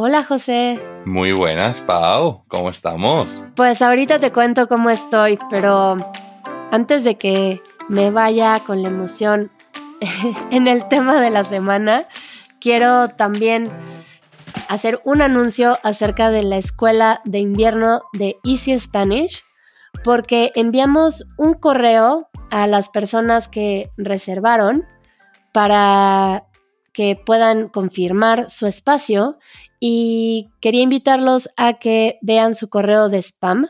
Hola José. Muy buenas, Pau. ¿Cómo estamos? Pues ahorita te cuento cómo estoy, pero antes de que me vaya con la emoción en el tema de la semana, quiero también hacer un anuncio acerca de la escuela de invierno de Easy Spanish, porque enviamos un correo a las personas que reservaron para que puedan confirmar su espacio y quería invitarlos a que vean su correo de spam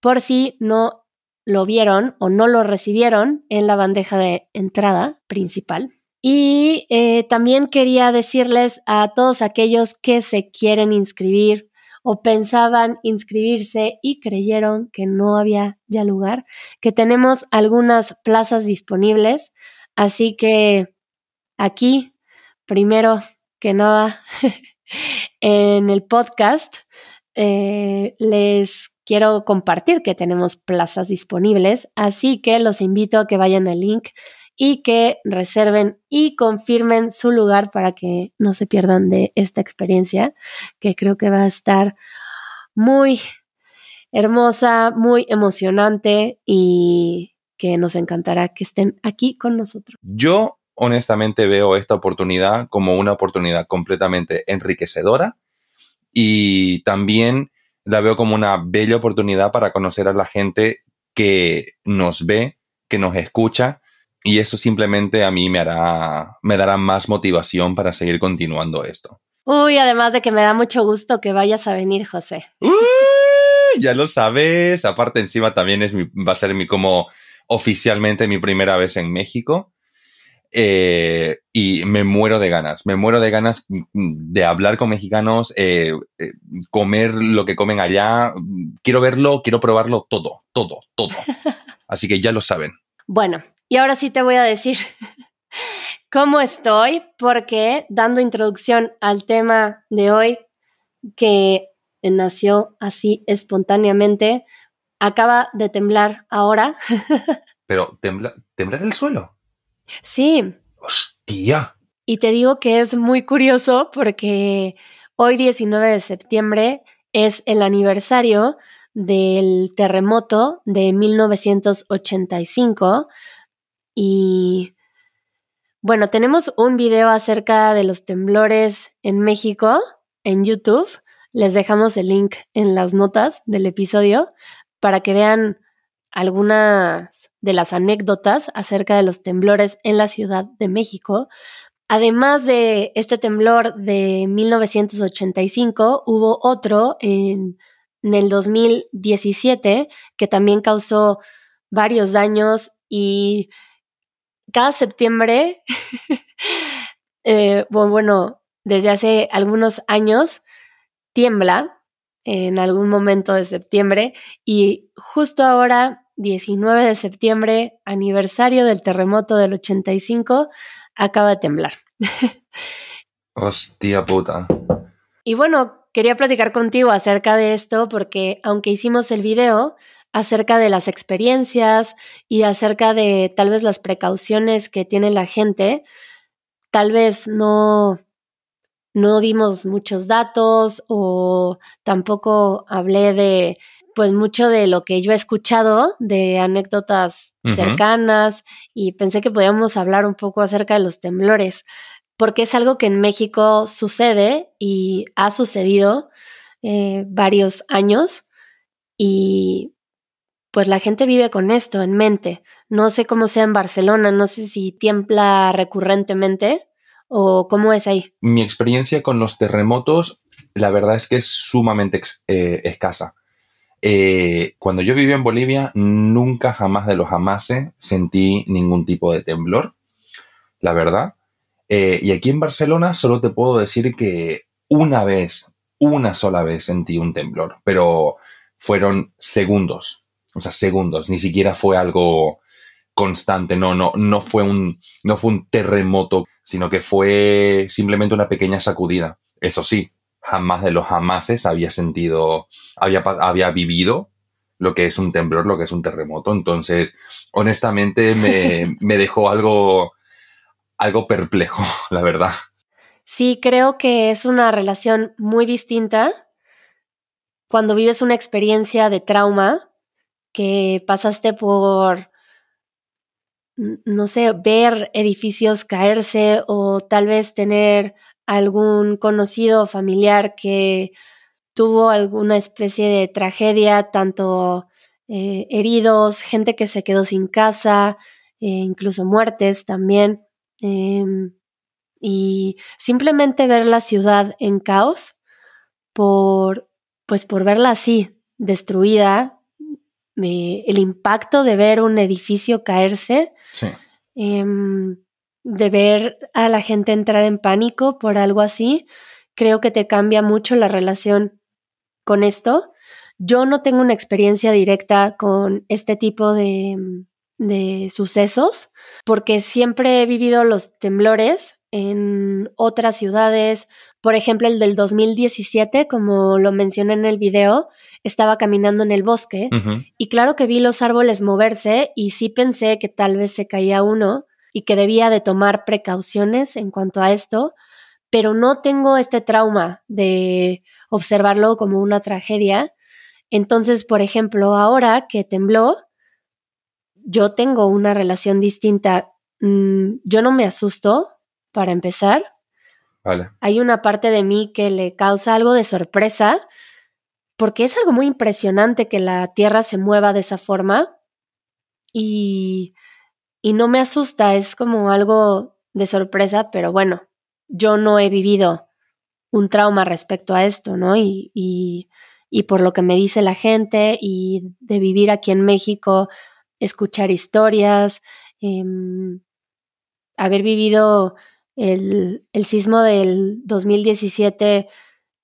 por si no lo vieron o no lo recibieron en la bandeja de entrada principal. Y eh, también quería decirles a todos aquellos que se quieren inscribir o pensaban inscribirse y creyeron que no había ya lugar, que tenemos algunas plazas disponibles. Así que aquí, primero que nada, en el podcast, eh, les quiero compartir que tenemos plazas disponibles, así que los invito a que vayan al link y que reserven y confirmen su lugar para que no se pierdan de esta experiencia, que creo que va a estar muy hermosa, muy emocionante y que nos encantará que estén aquí con nosotros. Yo honestamente veo esta oportunidad como una oportunidad completamente enriquecedora y también la veo como una bella oportunidad para conocer a la gente que nos ve, que nos escucha y eso simplemente a mí me hará, me dará más motivación para seguir continuando esto. Uy, además de que me da mucho gusto que vayas a venir, José. ya lo sabes. Aparte, encima también es mi, va a ser mi como oficialmente mi primera vez en México. Eh, y me muero de ganas, me muero de ganas de hablar con mexicanos, eh, eh, comer lo que comen allá. Quiero verlo, quiero probarlo todo, todo, todo. Así que ya lo saben. Bueno, y ahora sí te voy a decir cómo estoy, porque dando introducción al tema de hoy, que nació así espontáneamente, acaba de temblar ahora. Pero, ¿temblar el suelo? Sí. ¡Hostia! Y te digo que es muy curioso porque hoy 19 de septiembre es el aniversario del terremoto de 1985 y bueno, tenemos un video acerca de los temblores en México en YouTube. Les dejamos el link en las notas del episodio para que vean algunas de las anécdotas acerca de los temblores en la Ciudad de México. Además de este temblor de 1985, hubo otro en en el 2017 que también causó varios daños y cada septiembre, eh, bueno, desde hace algunos años, tiembla en algún momento de septiembre y justo ahora, 19 de septiembre, aniversario del terremoto del 85, acaba de temblar. Hostia puta. Y bueno, quería platicar contigo acerca de esto porque aunque hicimos el video acerca de las experiencias y acerca de tal vez las precauciones que tiene la gente, tal vez no no dimos muchos datos o tampoco hablé de pues mucho de lo que yo he escuchado de anécdotas cercanas y pensé que podíamos hablar un poco acerca de los temblores porque es algo que en México sucede y ha sucedido eh, varios años y pues la gente vive con esto en mente. No sé cómo sea en Barcelona, no sé si tiembla recurrentemente o cómo es ahí. Mi experiencia con los terremotos, la verdad es que es sumamente eh, escasa. Eh, cuando yo vivía en Bolivia, nunca jamás de los jamases sentí ningún tipo de temblor, la verdad. Eh, y aquí en Barcelona solo te puedo decir que una vez, una sola vez sentí un temblor, pero fueron segundos, o sea, segundos, ni siquiera fue algo constante, no, no, no fue un, no fue un terremoto, sino que fue simplemente una pequeña sacudida. Eso sí, jamás de los jamases había sentido, había, había vivido lo que es un temblor, lo que es un terremoto. Entonces, honestamente, me, me dejó algo, algo perplejo, la verdad. Sí, creo que es una relación muy distinta cuando vives una experiencia de trauma que pasaste por, no sé, ver edificios caerse o tal vez tener algún conocido familiar que tuvo alguna especie de tragedia, tanto eh, heridos, gente que se quedó sin casa, eh, incluso muertes también. Em, y simplemente ver la ciudad en caos por, pues por verla así, destruida, el impacto de ver un edificio caerse, em, de ver a la gente entrar en pánico por algo así, creo que te cambia mucho la relación con esto. Yo no tengo una experiencia directa con este tipo de, de sucesos, porque siempre he vivido los temblores en otras ciudades. Por ejemplo, el del 2017, como lo mencioné en el video, estaba caminando en el bosque y claro que vi los árboles moverse y sí pensé que tal vez se caía uno y que debía de tomar precauciones en cuanto a esto, pero no tengo este trauma de observarlo como una tragedia. Entonces, por ejemplo, ahora que tembló, yo tengo una relación distinta. Mm, yo no me asusto, para empezar. Vale. Hay una parte de mí que le causa algo de sorpresa, porque es algo muy impresionante que la Tierra se mueva de esa forma y, y no me asusta, es como algo de sorpresa, pero bueno, yo no he vivido un trauma respecto a esto, ¿no? Y, y, y, por lo que me dice la gente y de vivir aquí en México, escuchar historias, em, haber vivido el, el sismo del 2017,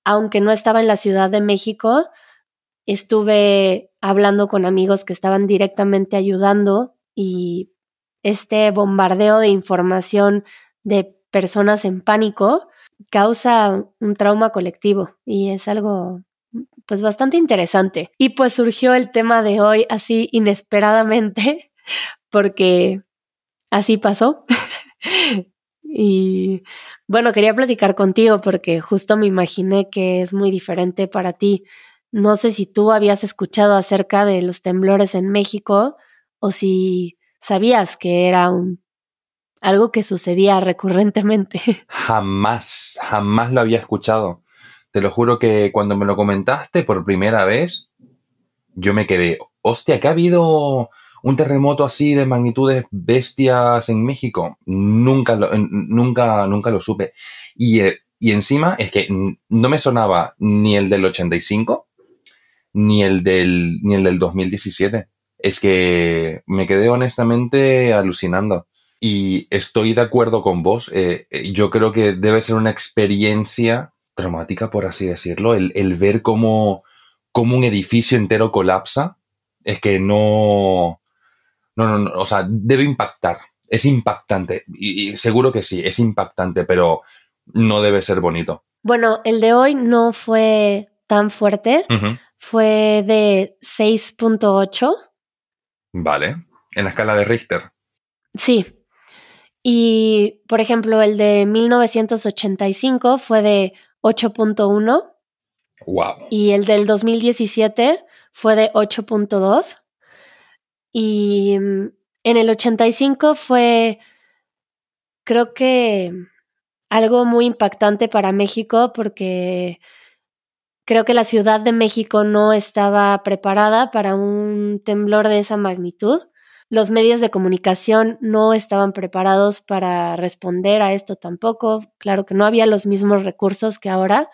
aunque no estaba en la Ciudad de México, estuve hablando con amigos que estaban directamente ayudando y este bombardeo de información de personas en pánico causa un trauma colectivo y es algo pues bastante interesante. Y pues surgió el tema de hoy así inesperadamente porque así pasó. Y bueno, quería platicar contigo porque justo me imaginé que es muy diferente para ti. No sé si tú habías escuchado acerca de los temblores en México o si sabías que era un algo que sucedía recurrentemente. Jamás, jamás lo había escuchado. Te lo juro que cuando me lo comentaste por primera vez, yo me quedé, hostia, que ha habido un terremoto así de magnitudes bestias en México. Nunca lo, nunca, nunca lo supe. Y, eh, y encima es que no me sonaba ni el del 85, ni el del, ni el del 2017. Es que me quedé honestamente alucinando. Y estoy de acuerdo con vos. Eh, eh, yo creo que debe ser una experiencia traumática, por así decirlo, el, el ver cómo, cómo, un edificio entero colapsa. Es que no. No, no, no. O sea, debe impactar. Es impactante. Y, seguro que sí, es impactante, pero no debe ser bonito. Bueno, el de hoy no fue tan fuerte. Fue de 6.8. Vale. En la escala de Richter. Sí, y, por ejemplo, el de 1985 fue de 8.1. Wow. Y el del 2017 fue de 8.2. Y mm, en el 85 fue, creo que, algo muy impactante para México porque creo que la Ciudad de México no estaba preparada para un temblor de esa magnitud los medios de comunicación no estaban preparados para responder a esto tampoco. Claro que no había los mismos recursos que ahora.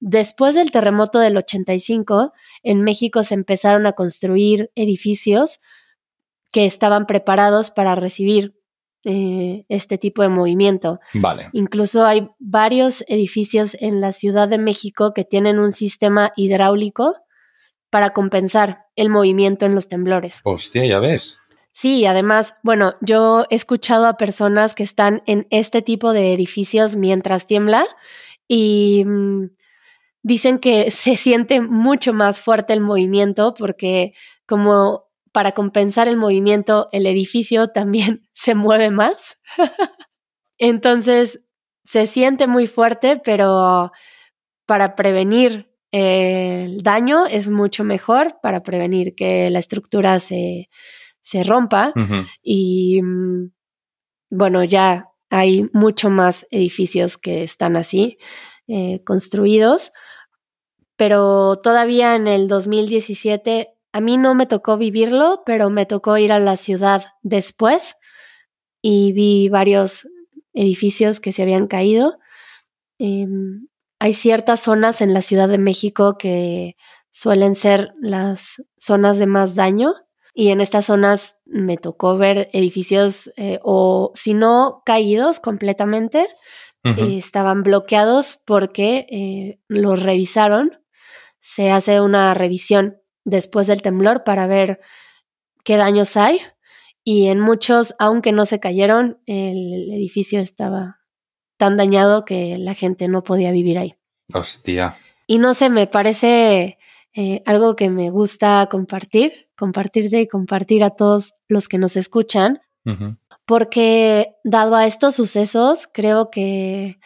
Después del terremoto del 85, en México se empezaron a construir edificios que estaban preparados para recibir eh, este tipo de movimiento. Vale. Incluso hay varios edificios en la Ciudad de México que tienen un sistema hidráulico para compensar el movimiento en los temblores. Hostia, ya ves. Sí, además, bueno, yo he escuchado a personas que están en este tipo de edificios mientras tiembla y mm, dicen que se siente mucho más fuerte el movimiento porque como para compensar el movimiento el edificio también se mueve más. Entonces, se siente muy fuerte, pero para prevenir el daño es mucho mejor, para prevenir que la estructura se, se rompa. Y mm, bueno, ya hay mucho más edificios que están así eh, construidos, pero todavía en el 2017 a mí no me tocó vivirlo, pero me tocó ir a la ciudad después y vi varios edificios que se habían caído. Em, hay ciertas zonas en la Ciudad de México que suelen ser las zonas de más daño y en estas zonas me tocó ver edificios eh, o si no caídos completamente, eh, estaban bloqueados porque eh, los revisaron. Se hace una revisión después del temblor para ver qué daños hay y en muchos, aunque no se cayeron, el edificio estaba tan dañado que la gente no podía vivir ahí. Hostia. Y no sé, me parece eh, algo que me gusta compartir, compartirte y compartir a todos los que nos escuchan, porque dado a estos sucesos, creo que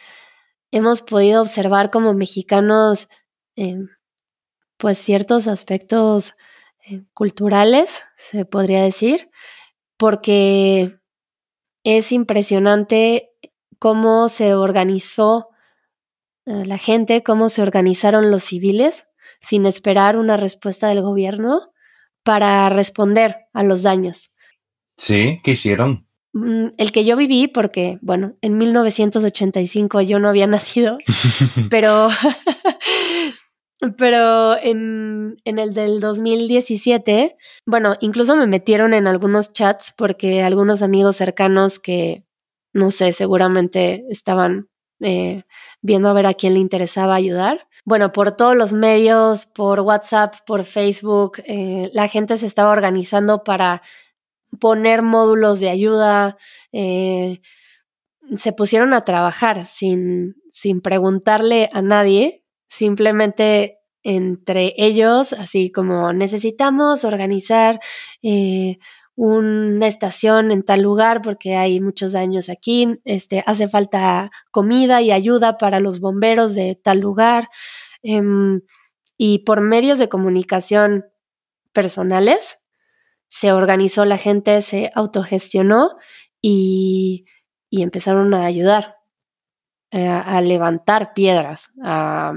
hemos podido observar como mexicanos, eh, pues ciertos aspectos eh, culturales, se podría decir, porque es impresionante cómo se organizó eh, la gente, cómo se organizaron los civiles sin esperar una respuesta del gobierno para responder a los daños. Sí, ¿qué hicieron? Mm, el que yo viví, porque, bueno, en 1985 yo no había nacido, pero Pero en, en, el del 2017, bueno, incluso me metieron en algunos chats porque algunos amigos cercanos que, no sé, seguramente estaban eh, viendo a ver a quién le interesaba ayudar. Bueno, por todos los medios, por WhatsApp, por Facebook, eh, la gente se estaba organizando para poner módulos de ayuda. Eh, se pusieron a trabajar sin, sin preguntarle a nadie simplemente entre ellos, así como necesitamos organizar eh, una estación en tal lugar porque hay muchos daños aquí, este, hace falta comida y ayuda para los bomberos de tal lugar. Em, y por medios de comunicación personales, se organizó la gente, se autogestionó y, y empezaron a ayudar, eh, a levantar piedras, a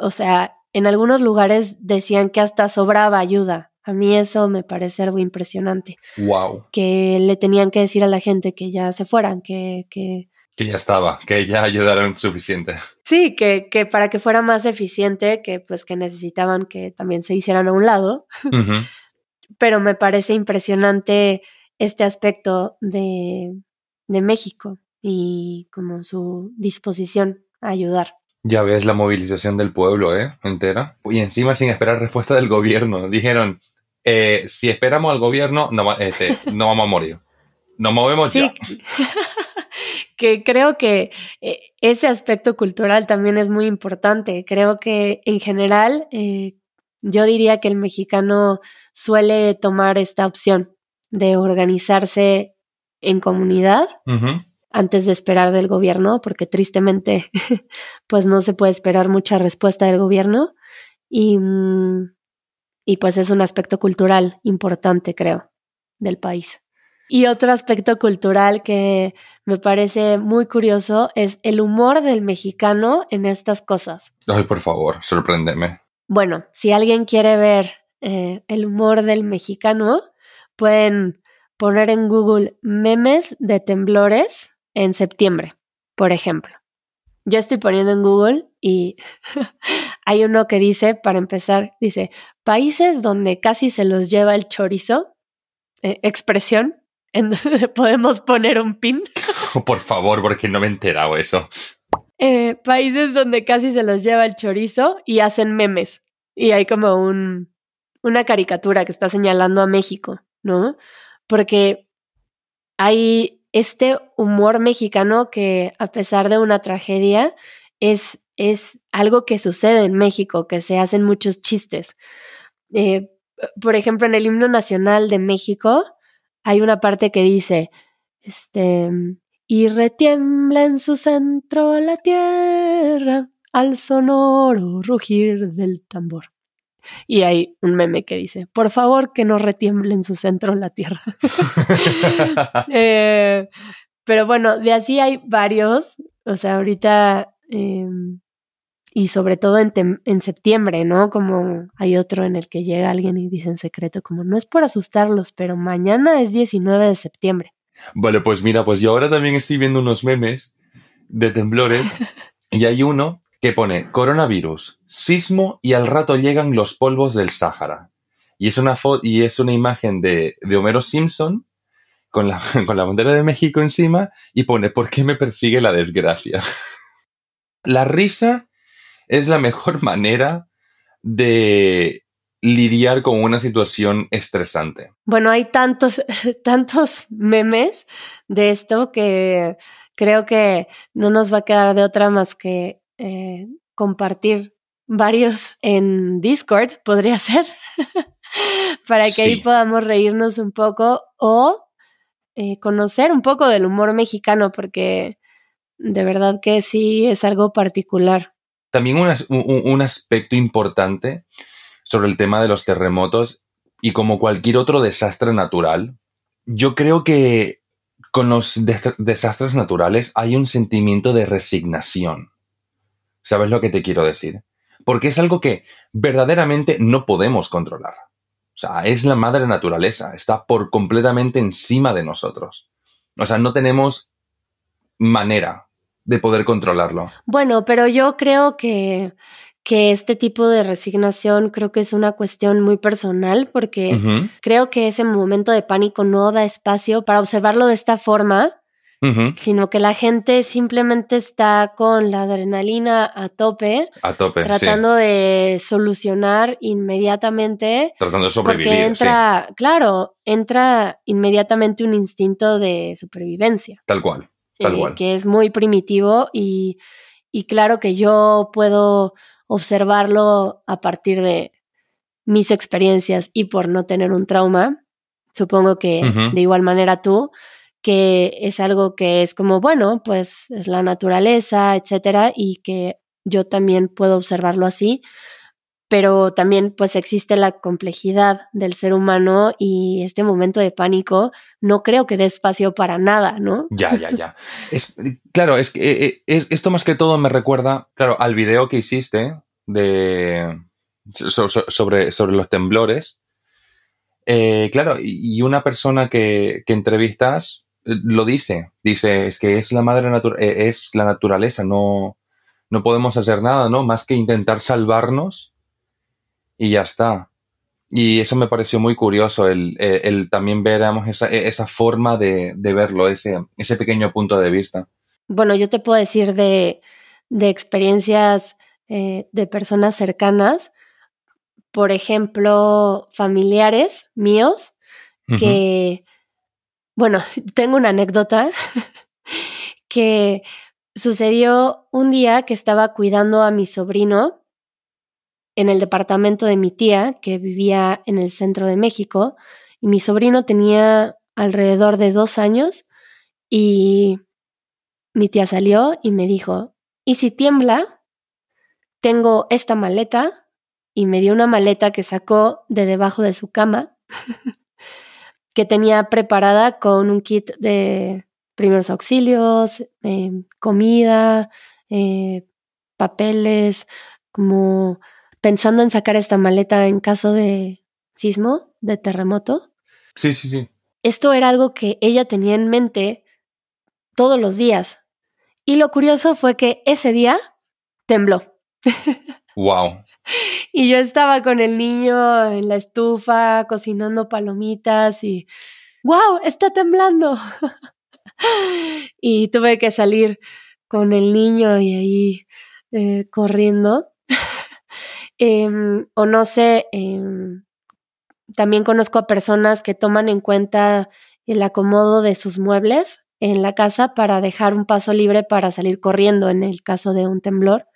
o sea, en algunos lugares decían que hasta sobraba ayuda. A mí eso me parece algo impresionante. Wow. Que le tenían que decir a la gente que ya se fueran, que, que que ya estaba, que ya ayudaron suficiente. Sí, que, que, para que fuera más eficiente, que pues que necesitaban que también se hicieran a un lado. Pero me parece impresionante este aspecto de, de México y como su disposición a ayudar. Ya ves la movilización del pueblo, ¿eh? Entera. Y encima sin esperar respuesta del gobierno. Dijeron, eh, si esperamos al gobierno, no, este, no vamos a morir. Nos movemos ya. que creo que eh, ese aspecto cultural también es muy importante. Creo que en general eh, yo diría que el mexicano suele tomar esta opción de organizarse en comunidad antes de esperar del gobierno, porque tristemente pues no se puede esperar mucha respuesta del gobierno y, mm, y pues es un aspecto cultural importante, creo, del país. Y otro aspecto cultural que me parece muy curioso es el humor del mexicano en estas cosas. Ay, por favor, sorpréndeme. Bueno, si alguien quiere ver eh, el humor del mexicano, pueden poner en Google memes de temblores en septiembre, por ejemplo. Yo estoy poniendo en Google y hay uno que dice, para empezar, dice, países donde casi se los lleva el chorizo, eh, expresión, en donde podemos poner un pin. por favor, porque no me he enterado eso. Eh, países donde casi se los lleva el chorizo y hacen memes. Y hay como un, una caricatura que está señalando a México, ¿no? Porque hay este humor mexicano que a pesar de una tragedia es, es algo que sucede en México, que se hacen muchos chistes. Eh, por ejemplo, en el himno nacional de México hay una parte que dice, este, y retiembla en su centro la tierra al sonoro rugir del tambor. Y hay un meme que dice, por favor que no retiemble en su centro la tierra. Eh, pero bueno, de así hay varios, o sea, ahorita, em, y sobre todo en, en, septiembre, ¿no? Como hay otro en el que llega alguien y dice en secreto, como no es por asustarlos, pero mañana es 19 de septiembre. Vale, pues mira, pues yo ahora también estoy viendo unos memes de temblores y hay uno que pone coronavirus, sismo y al rato llegan los polvos del Sáhara. Y es una, y es una imagen de, de Homero Simpson con la, con la bandera de México encima y pone ¿por qué me persigue la desgracia? la risa es la mejor manera de lidiar con una situación estresante. Bueno, hay tantos, tantos memes de esto que creo que no nos va a quedar de otra más que eh, compartir varios en Discord, podría ser, para que ahí podamos reírnos un poco o eh, conocer un poco del humor mexicano, porque de verdad que sí es algo particular. También un, un aspecto importante sobre el tema de los terremotos y como cualquier otro desastre natural, yo creo que con los desastres naturales hay un sentimiento de resignación. ¿Sabes lo que te quiero decir? Porque es algo que verdaderamente no podemos controlar. O sea, es la madre naturaleza, está por completamente encima de nosotros. O sea, no tenemos manera de poder controlarlo. Bueno, pero yo creo que que este tipo de resignación creo que es una cuestión muy personal porque creo que ese momento de pánico no da espacio para observarlo de esta forma, sino que la gente simplemente está con la adrenalina a tope, a tope tratando de solucionar inmediatamente. Tratando de sobrevivir. Porque entra, claro, entra inmediatamente un instinto de supervivencia. Tal cual, tal eh, cual. Que es muy primitivo y, y claro que yo puedo observarlo a partir de mis experiencias y por no tener un trauma, supongo que de igual manera tú, que es algo que es como, bueno, pues es la naturaleza, etcétera, y que yo también puedo observarlo así, pero también pues existe la complejidad del ser humano y este momento de pánico no creo que dé espacio para nada, ¿no? Ya, ya, ya. Es, claro, es que eh, eh, esto más que todo me recuerda, claro, al video que hiciste de sobre, sobre los temblores. Eh, claro, y una persona que, que, entrevistas lo dice, dice, es que es la madre es la naturaleza, no, no podemos hacer nada, ¿no? Más que intentar salvarnos y ya está. Y eso me pareció muy curioso, el, el, también ver esa, esa forma de, de, verlo, ese, ese pequeño punto de vista. Bueno, yo te puedo decir de, de experiencias eh, de personas cercanas, por ejemplo, familiares míos, que, bueno, tengo una anécdota que sucedió un día que estaba cuidando a mi sobrino en el departamento de mi tía, que vivía en el centro de México, y mi sobrino tenía alrededor de dos años y mi tía salió y me dijo, ¿y si tiembla? Tengo esta maleta y me dio una maleta que sacó de debajo de su cama, que tenía preparada con un kit de primeros auxilios, eh, comida, eh, papeles, como pensando en sacar esta maleta en caso de sismo, de terremoto. Sí, sí, sí. Esto era algo que ella tenía en mente todos los días. Y lo curioso fue que ese día tembló. Wow. y yo estaba con el niño en la estufa cocinando palomitas y wow, está temblando. y tuve que salir con el niño y ahí eh, corriendo Em, o no sé, em, también conozco a personas que toman en cuenta el acomodo de sus muebles en la casa para dejar un paso libre para salir corriendo en el caso de un temblor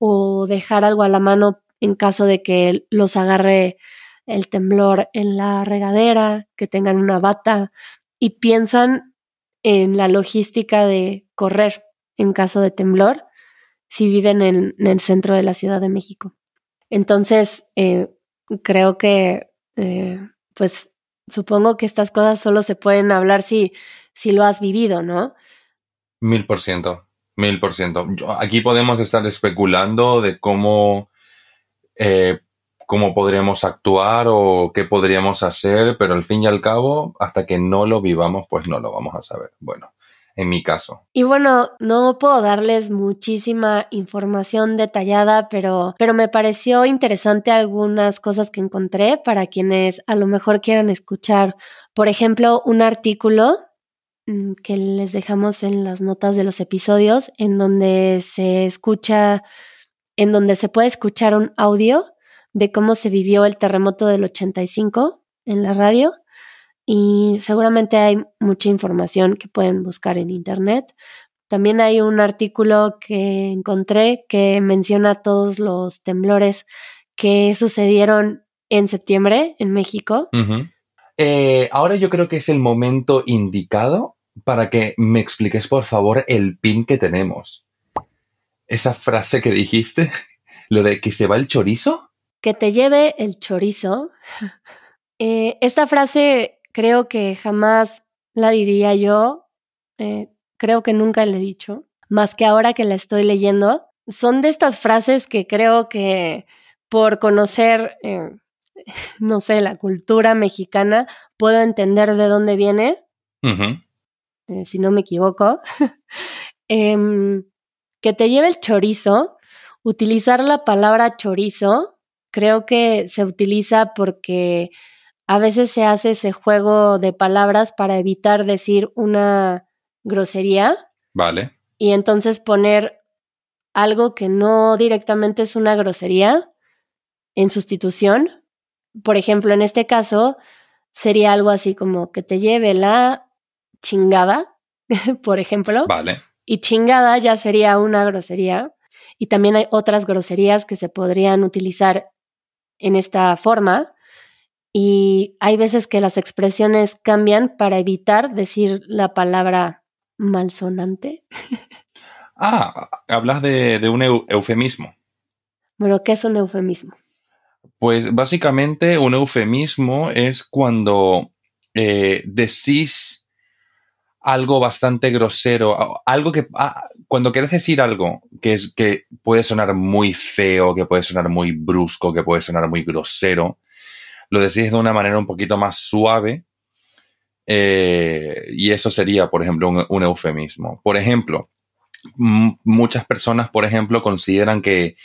o dejar algo a la mano en caso de que los agarre el temblor en la regadera, que tengan una bata y piensan en la logística de correr en caso de temblor si viven en, el centro de la Ciudad de México. Entonces, eh, creo que, eh, pues, supongo que estas cosas solo se pueden hablar si, si lo has vivido, ¿no? Mil por ciento, mil por ciento. Aquí podemos estar especulando de cómo, eh, cómo podríamos actuar o qué podríamos hacer, pero al fin y al cabo, hasta que no lo vivamos, pues no lo vamos a saber. Bueno, en mi caso. Y bueno, no puedo darles muchísima información detallada, pero, pero me pareció interesante algunas cosas que encontré para quienes a lo mejor quieran escuchar. Por ejemplo, un artículo que les dejamos en las notas de los episodios, en donde se escucha, en donde se puede escuchar un audio de cómo se vivió el terremoto del 85 en la radio y seguramente hay mucha información que pueden buscar en internet. También hay un artículo que encontré que menciona todos los temblores que sucedieron en septiembre en México. Eh, ahora yo creo que es el momento indicado para que me expliques, por favor, el pin que tenemos. Esa frase que dijiste, lo de que se va el chorizo. Que te lleve el chorizo. Eh, esta frase creo que jamás la diría yo, eh, creo que nunca le he dicho, más que ahora que la estoy leyendo. Son de estas frases que creo que por conocer, eh, no sé, la cultura mexicana, puedo entender de dónde viene, eh, si no me equivoco. Em, que te lleve el chorizo, utilizar la palabra chorizo, creo que se utiliza porque a veces se hace ese juego de palabras para evitar decir una grosería. Vale. Y entonces poner algo que no directamente es una grosería en sustitución. Por ejemplo, en este caso sería algo así como que te lleve la chingada, por ejemplo. Vale. Y chingada ya sería una grosería. Y también hay otras groserías que se podrían utilizar en esta forma y hay veces que las expresiones cambian para evitar decir la palabra malsonante. Ah, hablas de, un eufemismo. Bueno, ¿qué es un eufemismo? Pues básicamente un eufemismo es cuando eh, decís algo bastante grosero, algo que cuando quieres decir algo que es que puede sonar muy feo, que puede sonar muy brusco, que puede sonar muy grosero, lo decís de una manera un poquito más suave. Eh, y eso sería, por ejemplo, un, eufemismo. Por ejemplo, muchas personas, por ejemplo, consideran que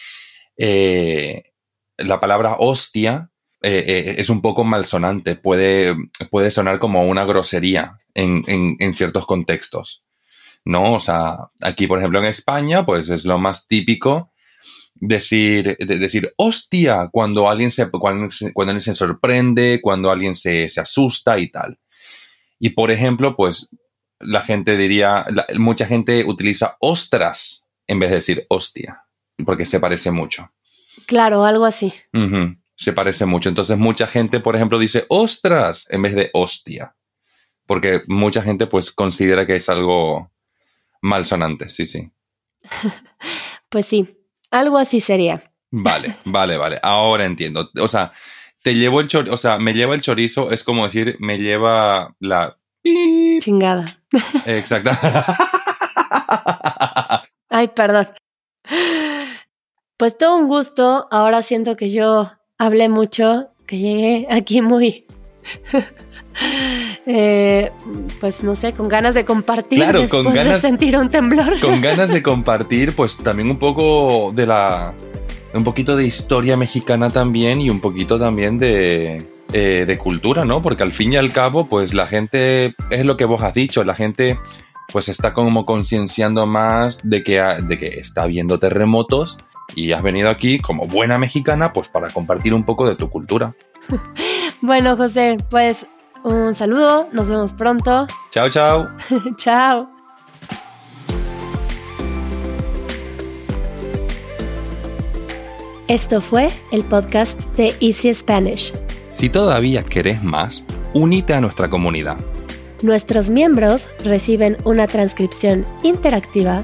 eh, la palabra hostia eh, es un poco malsonante, puede, puede sonar como una grosería en, en, ciertos contextos. ¿No? O sea, aquí, por ejemplo, en España, pues es lo más típico decir, decir hostia cuando alguien se, cuando, alguien se sorprende, cuando alguien se, asusta y tal. Y por ejemplo, pues la gente diría, mucha gente utiliza ostras en vez de decir hostia, porque se parece mucho. Claro, algo así. Se parece mucho. Entonces mucha gente, por ejemplo, dice ostras en vez de hostia, porque mucha gente pues considera que es algo malsonante, sí, sí. pues sí, algo así sería. Vale, vale, vale. Ahora entiendo. O sea, te llevo el chorizo, o sea, me lleva el chorizo, es como decir, me lleva la... Chingada. Exacto. Ay, perdón. Pues todo un gusto. Ahora siento que yo hablé mucho, que llegué aquí muy Eh, pues no sé, con ganas de compartir. Claro, con ganas de sentir un temblor. Con ganas de compartir, pues también un poco de la. Un poquito de historia mexicana también y un poquito también de, eh, de cultura, ¿no? Porque al fin y al cabo, pues la gente, es lo que vos has dicho, la gente pues está como concienciando más de que, de que está habiendo terremotos y has venido aquí como buena mexicana pues para compartir un poco de tu cultura. bueno, José, pues un saludo, nos vemos pronto. Chao, chao. chao. Esto fue el podcast de Easy Spanish. Si todavía querés más, unite a nuestra comunidad. Nuestros miembros reciben una transcripción interactiva,